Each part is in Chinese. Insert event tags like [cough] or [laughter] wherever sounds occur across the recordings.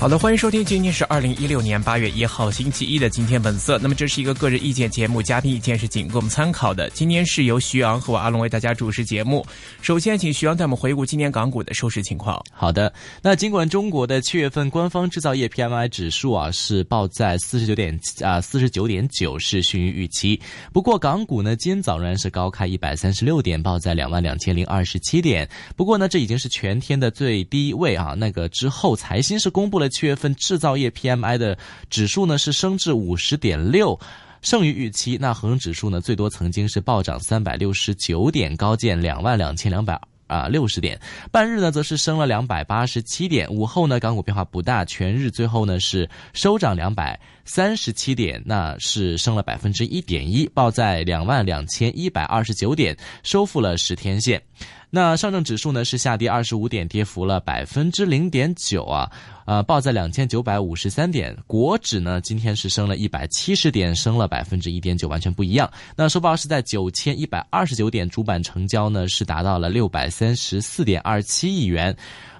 好的，欢迎收听，今天是二零一六年八月一号星期一的《今天本色》。那么这是一个个人意见节目，嘉宾意见是仅供参考的。今天是由徐阳和我阿龙为大家主持节目。首先，请徐阳带我们回顾今年港股的收市情况。好的，那尽管中国的七月份官方制造业 PMI 指数啊是报在四十九点啊四十九点九，是逊于预期。不过港股呢，今天早仍然是高开一百三十六点，报在两万两千零二十七点。不过呢，这已经是全天的最低位啊。那个之后，财新是公布了。七月份制造业 PMI 的指数呢是升至五十点六，胜于预期。那恒生指数呢最多曾经是暴涨三百六十九点，高见两万两千两百啊六十点。半日呢则是升了两百八十七点。午后呢港股变化不大，全日最后呢是收涨两百三十七点，那是升了百分之一点一，报在两万两千一百二十九点，收复了十天线。那上证指数呢是下跌二十五点，跌幅了百分之零点九啊，呃，报在两千九百五十三点。国指呢今天是升了一百七十点，升了百分之一点九，完全不一样。那收报是在九千一百二十九点，主板成交呢是达到了六百三十四点二七亿元。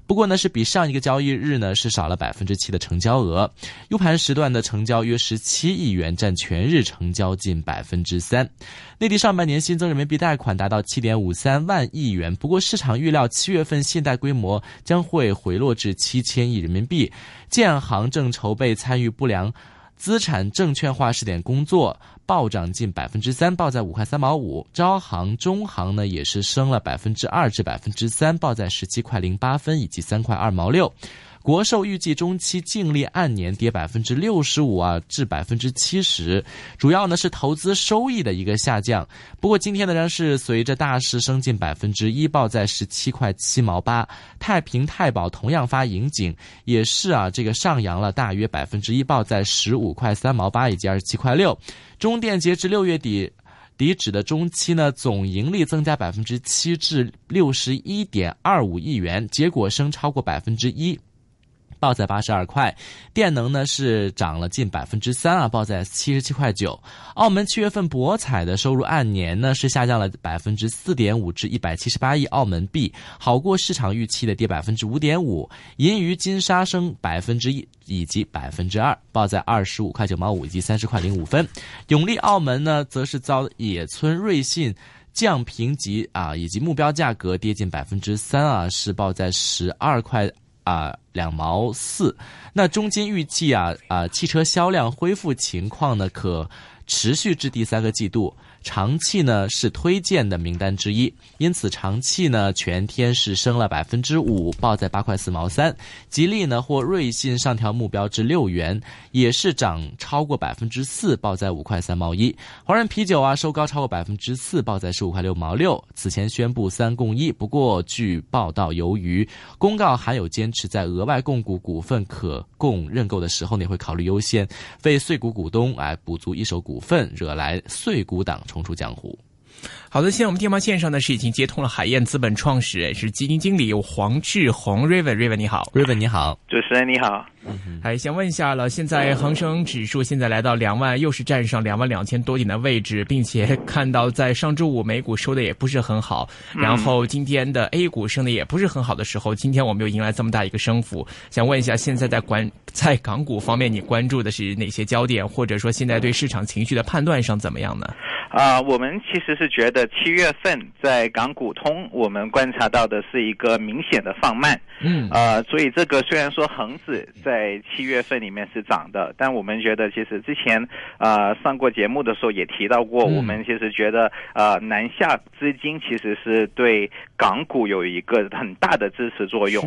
不过呢，是比上一个交易日呢是少了百分之七的成交额。U 盘时段的成交约十七亿元，占全日成交近百分之三。内地上半年新增人民币贷款达到七点五三万亿元，不过市场预料七月份信贷规模将会回落至七千亿人民币。建行正筹备参与不良。资产证券化试点工作暴涨近百分之三，报在五块三毛五。招行、中行呢也是升了百分之二至百分之三，报在十七块零八分以及三块二毛六。国寿预计中期净利按年跌百分之六十五啊，至百分之七十，主要呢是投资收益的一个下降。不过今天呢，仍是随着大市升近百分之一，报在十七块七毛八。太平太保同样发银警，也是啊，这个上扬了大约百分之一，报在十五块三毛八以及二十七块六。中电截至六月底底止的中期呢，总盈利增加百分之七至六十一点二五亿元，结果升超过百分之一。报在八十二块，电能呢是涨了近百分之三啊，报在七十七块九。澳门七月份博彩的收入按年呢是下降了百分之四点五至一百七十八亿澳门币，好过市场预期的跌百分之五点五。银娱金沙升百分之一以及百分之二，报在二十五块九毛五以及三十块零五分。永利澳门呢则是遭野村瑞信降评级啊，以及目标价格跌近百分之三啊，是报在十二块。啊，两毛四。那中金预计啊啊，汽车销量恢复情况呢，可持续至第三个季度。长汽呢是推荐的名单之一，因此长汽呢全天是升了百分之五，报在八块四毛三。吉利呢或瑞信上调目标至六元，也是涨超过百分之四，报在五块三毛一。华润啤酒啊收高超过百分之四，报在十五块六毛六。此前宣布三供一，不过据报道，由于公告含有坚持在额外供股股份可供认购的时候呢，会考虑优先为碎股股东来补足一手股份，惹来碎股党。重出江湖。好的，现在我们电话线上呢是已经接通了海燕资本创始人，是基金经理黄志宏，Raven，Raven 你好，Raven 你好，主持人你好。还想问一下了，现在恒生指数现在来到两万，又是站上两万两千多点的位置，并且看到在上周五美股收的也不是很好，然后今天的 A 股升的也不是很好的时候，今天我们又迎来这么大一个升幅，想问一下，现在在关在港股方面，你关注的是哪些焦点，或者说现在对市场情绪的判断上怎么样呢？啊，我们其实是觉得七月份在港股通，我们观察到的是一个明显的放慢。嗯，呃，所以这个虽然说恒指在七月份里面是涨的，但我们觉得其实之前呃上过节目的时候也提到过，我们其实觉得呃南下资金其实是对港股有一个很大的支持作用。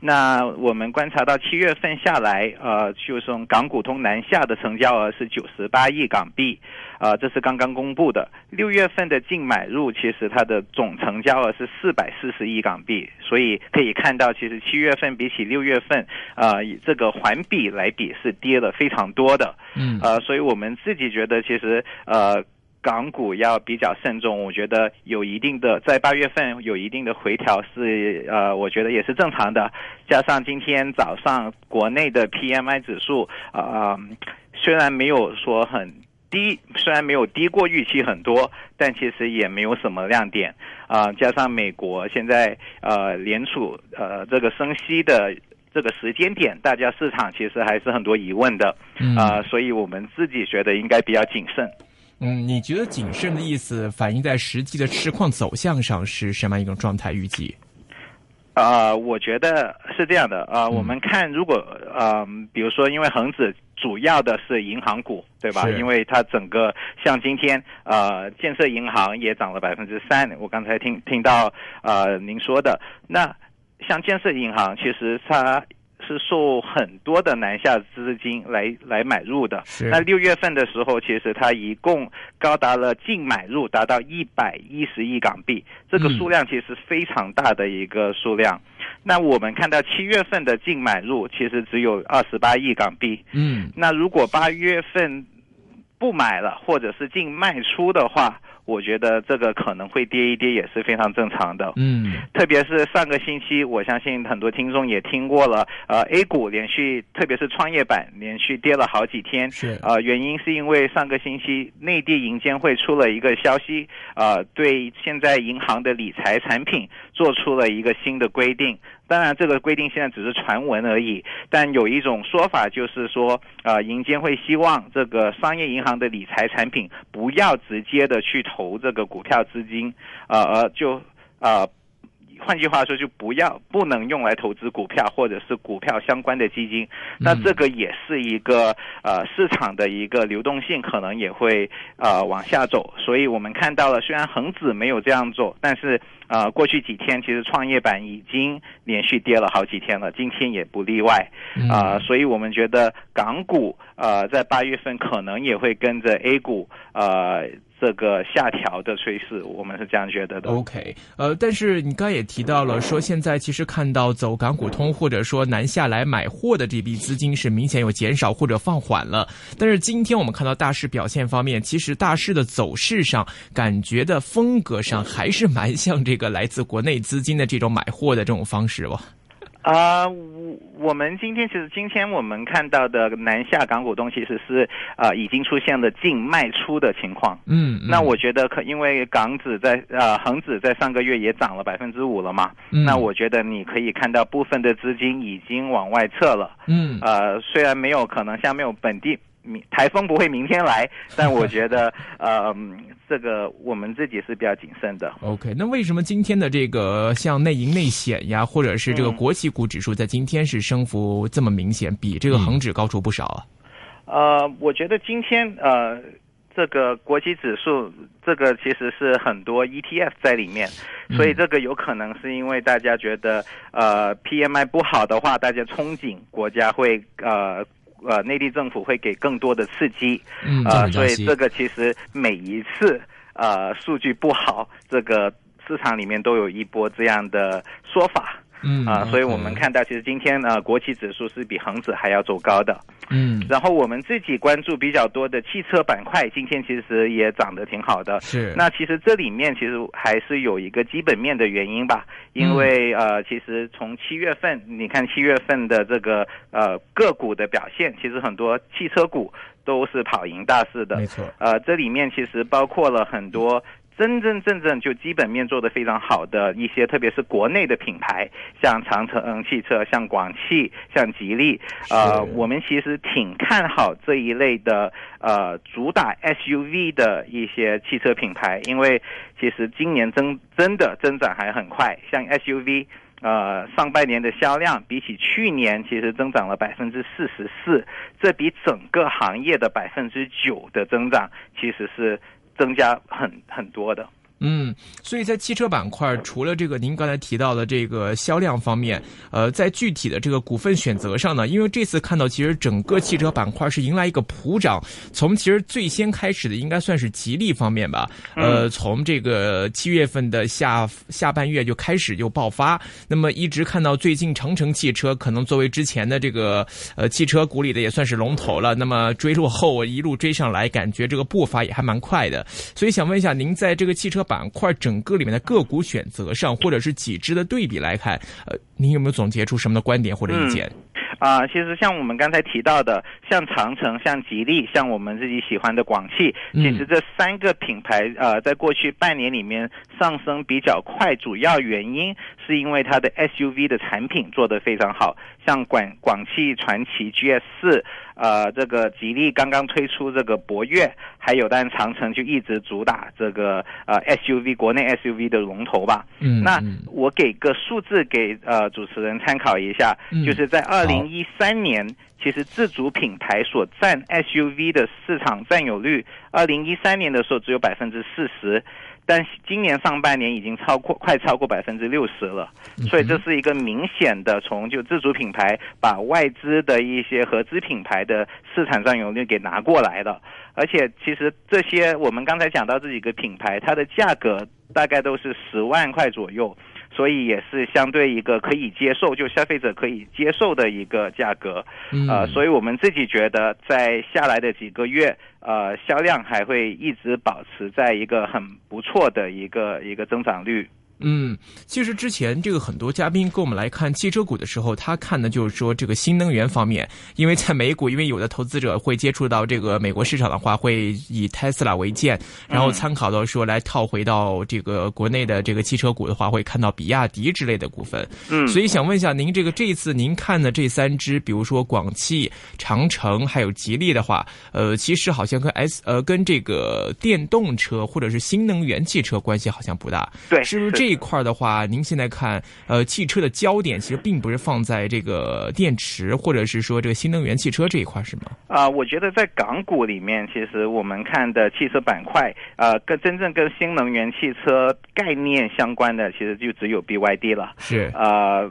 那我们观察到七月份下来，呃，就是港股通南下的成交额是九十八亿港币。呃，这是刚刚公布的六月份的净买入，其实它的总成交额是四百四十亿港币，所以可以看到，其实七月份比起六月份，呃，以这个环比来比是跌了非常多的。嗯，呃，所以我们自己觉得，其实呃。港股要比较慎重，我觉得有一定的在八月份有一定的回调是呃，我觉得也是正常的。加上今天早上国内的 PMI 指数啊、虽然没有说很低，虽然没有低过预期很多，但其实也没有什么亮点啊、加上美国现在呃联储呃这个升息的。这个时间点，大家市场其实还是很多疑问的，嗯啊、所以我们自己觉得应该比较谨慎。嗯，你觉得谨慎的意思反映在实际的市况走向上是什么样一种状态？预计？啊，我觉得是这样的啊、嗯我们看如果呃，比如说，因为恒指主要的是银行股，对吧？因为它整个像今天呃，建设银行也涨了百分之三，我刚才听听到呃您说的，那像建设银行其实它。是受很多的南下资金来来买入的。是那六月份的时候，其实它一共高达了净买入达到一百一十亿港币，这个嗯数量其实非常大的一个数量。那我们看到七月份的净买入其实只有二十八亿港币。嗯那如果八月份不买了，或者是净卖出的话，我觉得这个可能会跌一跌，也是非常正常的。嗯特别是上个星期，我相信很多听众也听过了，呃，A 股连续，特别是创业板连续跌了好几天。是呃，原因是因为上个星期内地银监会出了一个消息，呃，对现在银行的理财产品做出了一个新的规定。当然，这个规定现在只是传闻而已，但有一种说法就是说，呃，银监会希望这个商业银行的理财产品不要直接的去投这个股票资金，呃，而就呃。换句话说，就不要不能用来投资股票或者是股票相关的基金。那这个也是一个呃市场的一个流动性，可能也会呃往下走。所以我们看到了，虽然恒指没有这样做，但是呃过去几天其实创业板已经连续跌了好几天了，今天也不例外。嗯啊、所以我们觉得港股呃在八月份可能也会跟着 A 股呃这个下调的趋势，我们是这样觉得的。OK，呃，但是你刚才也提到了，说现在其实看到走港股通或者说南下来买货的这笔资金是明显有减少或者放缓了。但是今天我们看到大市表现方面，其实大市的走势上，感觉的风格上还是蛮像这个来自国内资金的这种买货的这种方式哦。啊、我我们今天其实今天我们看到的南下港股东其实是呃已经出现了净卖出的情况。嗯，嗯那我觉得可因为港指在呃恒指在上个月也涨了百分之五了嘛，嗯那我觉得你可以看到部分的资金已经往外撤了。嗯呃，虽然没有可能像没有本地明台风不会明天来，[laughs] 但我觉得呃嗯这个我们自己是比较谨慎的。OK，那为什么今天的这个像内银内险呀，或者是这个嗯国企股指数，在今天是升幅这么明显，比这个恒指高出不少啊？呃，我觉得今天呃，这个国际指数，这个其实是很多 ETF 在里面，所以这个有可能是因为大家觉得呃 PMI 不好的话，大家憧憬国家会呃。呃，内地政府会给更多的刺激，嗯呃，所以这个其实每一次呃数据不好，这个市场里面都有一波这样的说法，嗯啊、所以我们看到，其实今天呢，国企指数是比恒指还要走高的。嗯然后我们自己关注比较多的汽车板块，今天其实也涨得挺好的。是那其实这里面其实还是有一个基本面的原因吧，因嗯为、呃，其实从七月份，你看七月份的这个呃个股的表现，其实很多汽车股都是跑赢大市的。没错，呃，这里面其实包括了很多真真正正就基本面做得非常好的一些，特别是国内的品牌，像长城汽车、像广汽、像吉利，呃，我们其实挺看好这一类的呃主打 SUV 的一些汽车品牌，因为其实今年增真的增长还很快，像 SUV。呃，上半年的销量比起去年其实增长了百分之四十四，这比整个行业的百分之九的增长其实是增加很很多的。嗯，所以在汽车板块，除了这个您刚才提到的这个销量方面，呃，在具体的这个股份选择上呢，因为这次看到其实整个汽车板块是迎来一个普涨，从其实最先开始的应该算是吉利方面吧，呃，从这个七月份的下下半月就开始就爆发，那么一直看到最近长城汽车可能作为之前的这个呃汽车股里的也算是龙头了，那么追落后一路追上来，感觉这个步伐也还蛮快的，所以想问一下您在这个汽车。板块整个里面的个股选择上，或者是几只的对比来看，呃，您有没有总结出什么的观点或者意见？啊，其实像我们刚才提到的，像长城、像吉利、像我们自己喜欢的广汽，其实这三个品牌，呃，在过去半年里面上升比较快，主要原因是因为它的 SUV 的产品做得非常好，像广广汽传祺 GS 四。呃，这个吉利刚刚推出这个博越，还有但长城就一直主打这个呃 SUV 国内 SUV 的龙头吧。嗯，那我给个数字给呃主持人参考一下，就是在二零一三年，其实自主品牌所占 SUV 的市场占有率，二零一三年的时候只有百分之四十。但今年上半年已经超过快超过百分之六十了，所以这是一个明显的从就自主品牌把外资的一些合资品牌的市场占有率给拿过来了。而且其实这些我们刚才讲到这几个品牌，它的价格大概都是十万块左右。所以也是相对一个可以接受，就消费者可以接受的一个价格，呃，所以我们自己觉得在下来的几个月，呃，销量还会一直保持在一个很不错的一个一个增长率。嗯，其实之前这个很多嘉宾跟我们来看汽车股的时候，他看的就是说这个新能源方面，因为在美股，因为有的投资者会接触到这个美国市场的话，会以 Tesla 为鉴，然后参考到说来套回到这个国内的这个汽车股的话，会看到比亚迪之类的股份。嗯，所以想问一下，您这个这一次您看的这三只，比如说广汽、长城还有吉利的话，呃，其实好像跟 S 呃跟这个电动车或者是新能源汽车关系好像不大。对，是不是这？这块的话，您现在看，呃，汽车的焦点其实并不是放在这个电池，或者是说这个新能源汽车这一块，是吗？啊，我觉得在港股里面，其实我们看的汽车板块，呃，跟真正跟新能源汽车概念相关的，其实就只有 BYD 了。是啊，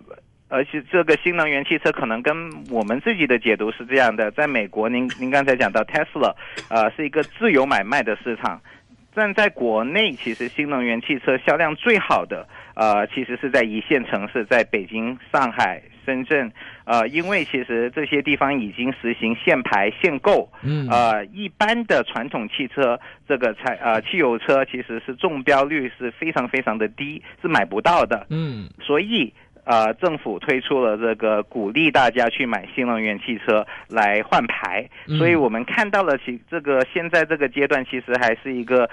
而且这个新能源汽车可能跟我们自己的解读是这样的，在美国，您您刚才讲到 Tesla，呃，是一个自由买卖的市场。但在国内，其实新能源汽车销量最好的，呃，其实是在一线城市，在北京、上海、深圳，呃，因为其实这些地方已经实行限牌限购，嗯，呃，一般的传统汽车这个才呃汽油车其实是中标率是非常非常的低，是买不到的，嗯，所以。呃，政府推出了这个鼓励大家去买新能源汽车来换牌，所以我们看到了其这个现在这个阶段其实还是一个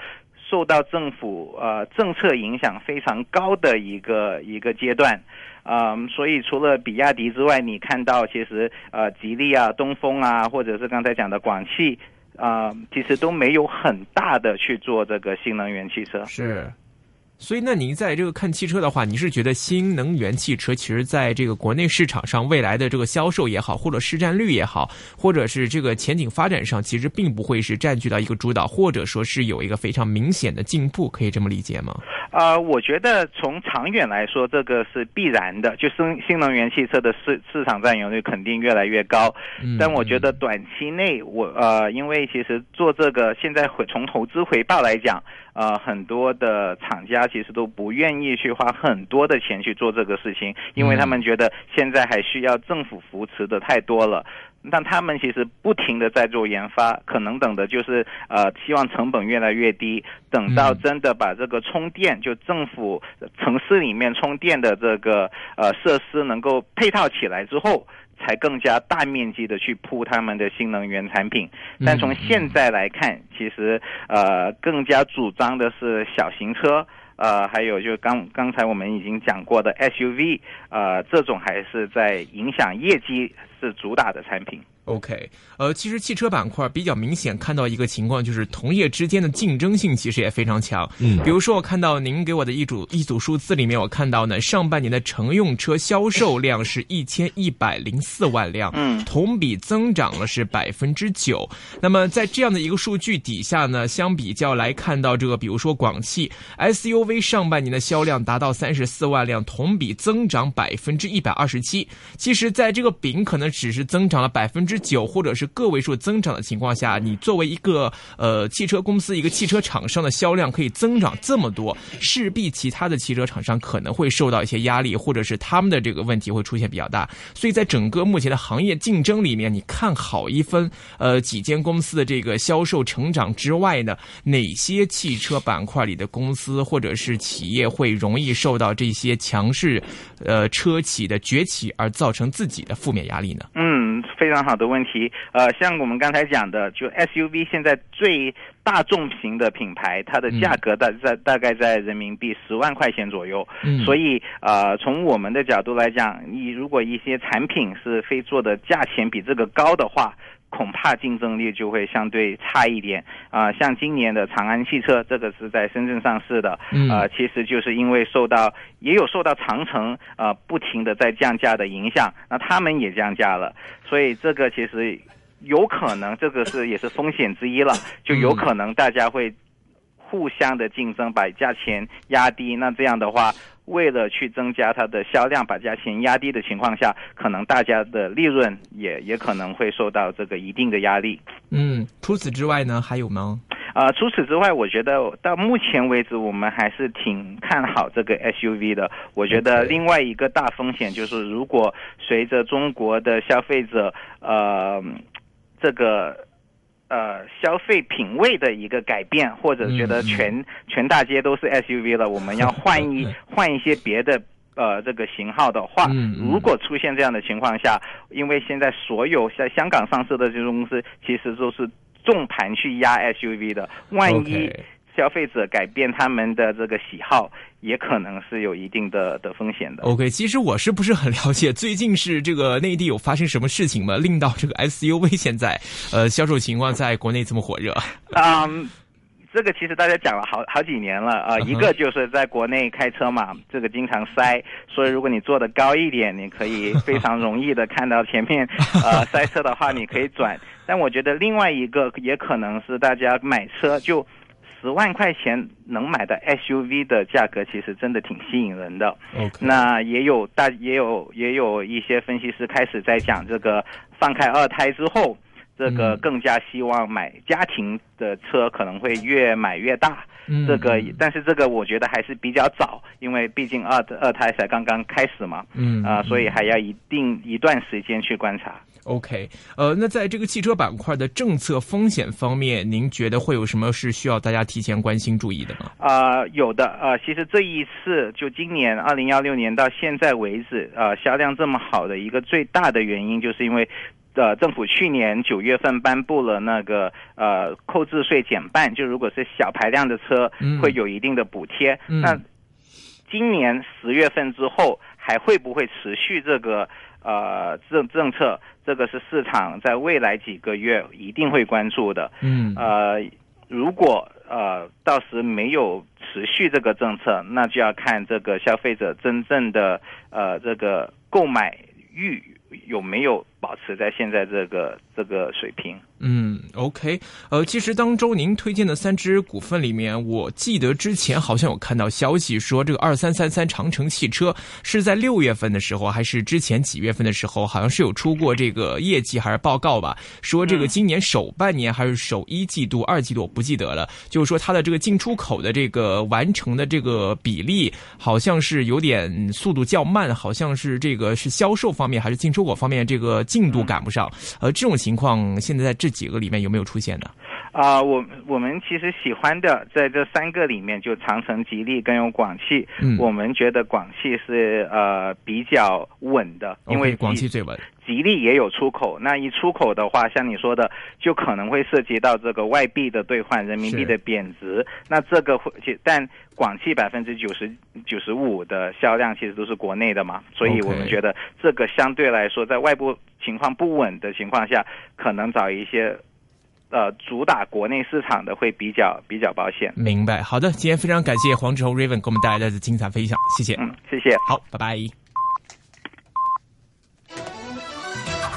受到政府呃政策影响非常高的一个一个阶段，嗯，所以除了比亚迪之外，你看到其实呃吉利啊、东风啊，或者是刚才讲的广汽啊，其实都没有很大的去做这个新能源汽车。是。所以，那您在这个看汽车的话，你是觉得新能源汽车其实在这个国内市场上未来的这个销售也好，或者市占率也好，或者是这个前景发展上，其实并不会是占据到一个主导，或者说是有一个非常明显的进步，可以这么理解吗？呃，我觉得从长远来说，这个是必然的，就新新能源汽车的市市场占有率肯定越来越高。但我觉得短期内，我呃，因为其实做这个现在回从投资回报来讲。呃，很多的厂家其实都不愿意去花很多的钱去做这个事情，因为他们觉得现在还需要政府扶持的太多了。但他们其实不停的在做研发，可能等的就是呃，希望成本越来越低，等到真的把这个充电，就政府城市里面充电的这个呃设施能够配套起来之后。才更加大面积的去铺他们的新能源产品，但从现在来看，其实呃更加主张的是小型车，呃还有就刚刚才我们已经讲过的 SUV，呃这种还是在影响业绩是主打的产品。OK，呃，其实汽车板块比较明显看到一个情况，就是同业之间的竞争性其实也非常强。嗯，比如说我看到您给我的一组一组数字里面，我看到呢，上半年的乘用车销售量是一千一百零四万辆，嗯，同比增长了是百分之九。那么在这样的一个数据底下呢，相比较来看到这个，比如说广汽 SUV 上半年的销量达到三十四万辆，同比增长百分之一百二十七。其实，在这个饼可能只是增长了百分之。九或者是个位数增长的情况下，你作为一个呃汽车公司、一个汽车厂商的销量可以增长这么多，势必其他的汽车厂商可能会受到一些压力，或者是他们的这个问题会出现比较大。所以在整个目前的行业竞争里面，你看好一分呃几间公司的这个销售成长之外呢，哪些汽车板块里的公司或者是企业会容易受到这些强势呃车企的崛起而造成自己的负面压力呢？嗯，非常好的。问题，呃，像我们刚才讲的，就 SUV 现在最大众型的品牌，它的价格大在大概在人民币十万块钱左右。嗯，所以呃，从我们的角度来讲，你如果一些产品是非做的价钱比这个高的话。恐怕竞争力就会相对差一点。啊，像今年的长安汽车，这个是在深圳上市的，啊，其实就是因为受到也有受到长城啊不停的在降价的影响，那他们也降价了，所以这个其实有可能这个是也是风险之一了，就有可能大家会互相的竞争，把价钱压低，那这样的话。为了去增加它的销量，把价钱压低的情况下，可能大家的利润也也可能会受到这个一定的压力。嗯，除此之外呢，还有吗？啊，除此之外，我觉得到目前为止，我们还是挺看好这个 SUV 的。我觉得另外一个大风险就是，如果随着中国的消费者呃这个。呃，消费品味的一个改变，或者觉得全全大街都是 SUV 了，我们要换一 [laughs] 换一些别的呃这个型号的话，如果出现这样的情况下，因为现在所有在香港上市的这种公司，其实都是重盘去压 SUV 的，万一。消费者改变他们的这个喜好，也可能是有一定的的风险的。OK，其实我是不是很了解？最近是这个内地有发生什么事情吗？令到这个 SUV 现在呃销售情况在国内这么火热？嗯，这个其实大家讲了好好几年了啊。一个就是在国内开车嘛，这个经常塞，所以如果你坐的高一点，你可以非常容易的看到前面 [laughs] 呃塞车的话，你可以转。但我觉得另外一个也可能是大家买车就。十万块钱能买的 SUV 的价格，其实真的挺吸引人的。那也有大也有也有一些分析师开始在讲这个放开二胎之后，这个更加希望买家庭的车可能会越买越大。这个但是这个我觉得还是比较早，因为毕竟二二胎才刚刚开始嘛。嗯啊，所以还要一定一段时间去观察。OK，呃，那在这个汽车板块的政策风险方面，您觉得会有什么是需要大家提前关心注意的吗？啊，有的啊，其实这一次就今年二零幺六年到现在为止啊，销量这么好的一个最大的原因，就是因为呃，政府去年九月份颁布了那个呃购置税减半，就如果是小排量的车会有一定的补贴。那今年十月份之后还会不会持续这个？呃，政政策这个是市场在未来几个月一定会关注的。嗯，呃，如果呃到时没有持续这个政策，那就要看这个消费者真正的呃这个购买欲有没有保持在现在这个这个水平。嗯，OK，呃，其实当中您推荐的三只股份里面，我记得之前好像有看到消息说，这个二三三三长城汽车是在六月份的时候，还是之前几月份的时候，好像是有出过这个业绩还是报告吧？说这个今年首半年还是首一季度、二季度，我不记得了。就是说它的这个进出口的这个完成的这个比例，好像是有点速度较慢，好像是这个是销售方面还是进出口方面这个进度赶不上。呃，这种情况现在在这。几个里面有没有出现的？啊，我我们其实喜欢的在这三个里面，就长城、吉利跟有广汽。嗯，我们觉得广汽是呃比较稳的，因为广汽最稳。吉利也有出口，那一出口的话，像你说的，就可能会涉及到这个外币的兑换、人民币的贬值。那这个会，但广汽百分之九十九十五的销量其实都是国内的嘛，所以我们觉得这个相对来说，在外部情况不稳的情况下，可能找一些。呃，主打国内市场的会比较比较保险。明白，好的，今天非常感谢黄志宏 Raven 给我们带来的精彩分享，谢谢。嗯，谢谢。好，拜拜。